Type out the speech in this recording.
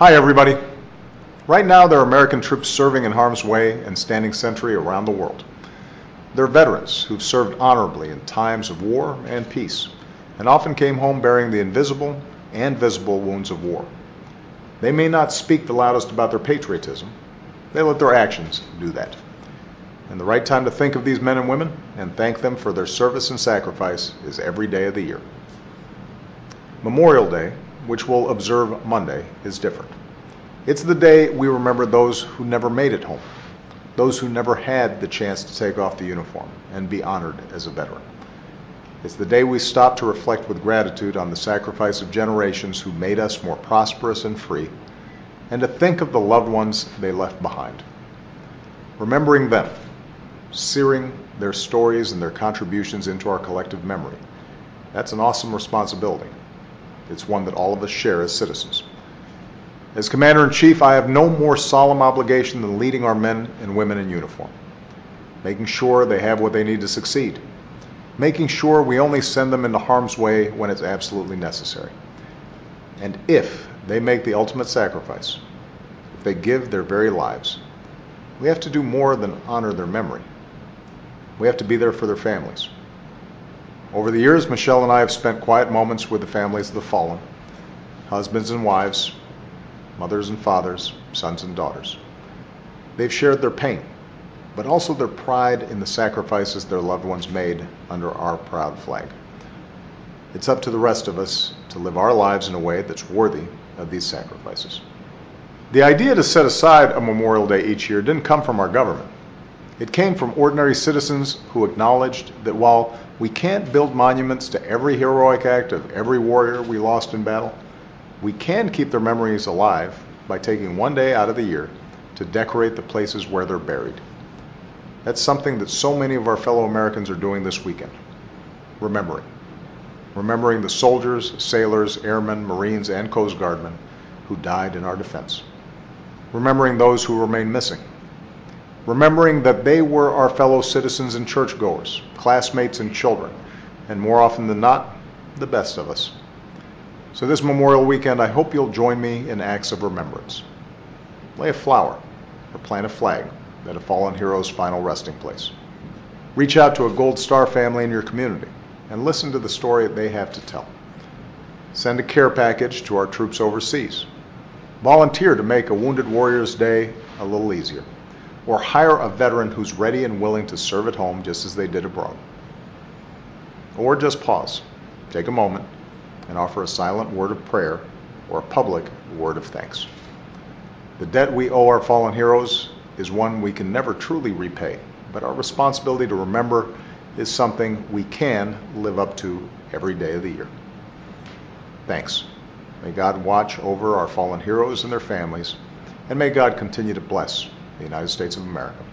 Hi, everybody. Right now, there are American troops serving in harm's way and standing sentry around the world. They're veterans who've served honorably in times of war and peace, and often came home bearing the invisible and visible wounds of war. They may not speak the loudest about their patriotism, they let their actions do that. And the right time to think of these men and women and thank them for their service and sacrifice is every day of the year. Memorial Day, which we'll observe Monday, is different. It's the day we remember those who never made it home, those who never had the chance to take off the uniform and be honored as a veteran. It's the day we stop to reflect with gratitude on the sacrifice of generations who made us more prosperous and free, and to think of the loved ones they left behind. Remembering them, searing their stories and their contributions into our collective memory, that's an awesome responsibility. It's one that all of us share as citizens. As Commander in Chief, I have no more solemn obligation than leading our men and women in uniform, making sure they have what they need to succeed, making sure we only send them into harm's way when it's absolutely necessary. And if they make the ultimate sacrifice, if they give their very lives, we have to do more than honor their memory. We have to be there for their families. Over the years, Michelle and I have spent quiet moments with the families of the fallen, husbands and wives, mothers and fathers, sons and daughters. They've shared their pain, but also their pride in the sacrifices their loved ones made under our proud flag. It's up to the rest of us to live our lives in a way that's worthy of these sacrifices. The idea to set aside a Memorial Day each year didn't come from our government. It came from ordinary citizens who acknowledged that while we can't build monuments to every heroic act of every warrior we lost in battle, we can keep their memories alive by taking one day out of the year to decorate the places where they're buried. That's something that so many of our fellow Americans are doing this weekend. Remembering. Remembering the soldiers, sailors, airmen, Marines, and Coast Guardmen who died in our defense. Remembering those who remain missing remembering that they were our fellow citizens and churchgoers, classmates and children, and more often than not, the best of us. So this Memorial Weekend, I hope you'll join me in acts of remembrance. Lay a flower or plant a flag at a fallen hero's final resting place. Reach out to a Gold Star family in your community and listen to the story they have to tell. Send a care package to our troops overseas. Volunteer to make a Wounded Warriors Day a little easier or hire a veteran who's ready and willing to serve at home just as they did abroad. Or just pause, take a moment, and offer a silent word of prayer or a public word of thanks. The debt we owe our fallen heroes is one we can never truly repay, but our responsibility to remember is something we can live up to every day of the year. Thanks. May God watch over our fallen heroes and their families, and may God continue to bless the United States of America.